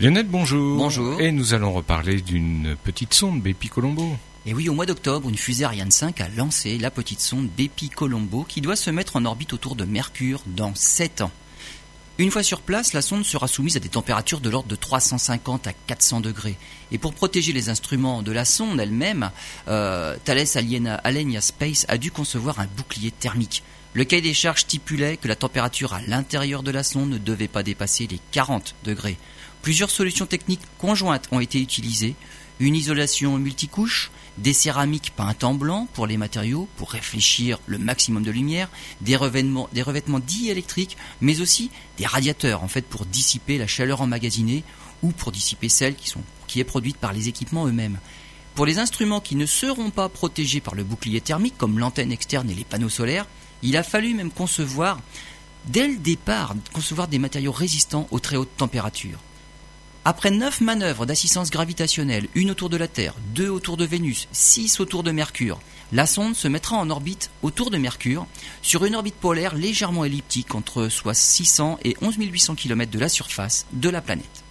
Lionel, bonjour. Bonjour. Et nous allons reparler d'une petite sonde Bepi Colombo. Et oui, au mois d'octobre, une fusée Ariane 5 a lancé la petite sonde Bepi Colombo qui doit se mettre en orbite autour de Mercure dans 7 ans. Une fois sur place, la sonde sera soumise à des températures de l'ordre de 350 à 400 degrés. Et pour protéger les instruments de la sonde elle-même, euh, Thales Alenia, Alenia Space a dû concevoir un bouclier thermique. Le cahier des charges stipulait que la température à l'intérieur de la sonde ne devait pas dépasser les 40 degrés. Plusieurs solutions techniques conjointes ont été utilisées. Une isolation multicouche, des céramiques peintes en blanc pour les matériaux, pour réfléchir le maximum de lumière, des revêtements, des revêtements diélectriques, mais aussi des radiateurs en fait pour dissiper la chaleur emmagasinée ou pour dissiper celle qui, qui est produite par les équipements eux-mêmes. Pour les instruments qui ne seront pas protégés par le bouclier thermique, comme l'antenne externe et les panneaux solaires, il a fallu même concevoir, dès le départ, concevoir des matériaux résistants aux très hautes températures. Après neuf manœuvres d'assistance gravitationnelle, une autour de la Terre, deux autour de Vénus, six autour de Mercure, la sonde se mettra en orbite autour de Mercure, sur une orbite polaire légèrement elliptique entre soit 600 et 11 800 km de la surface de la planète.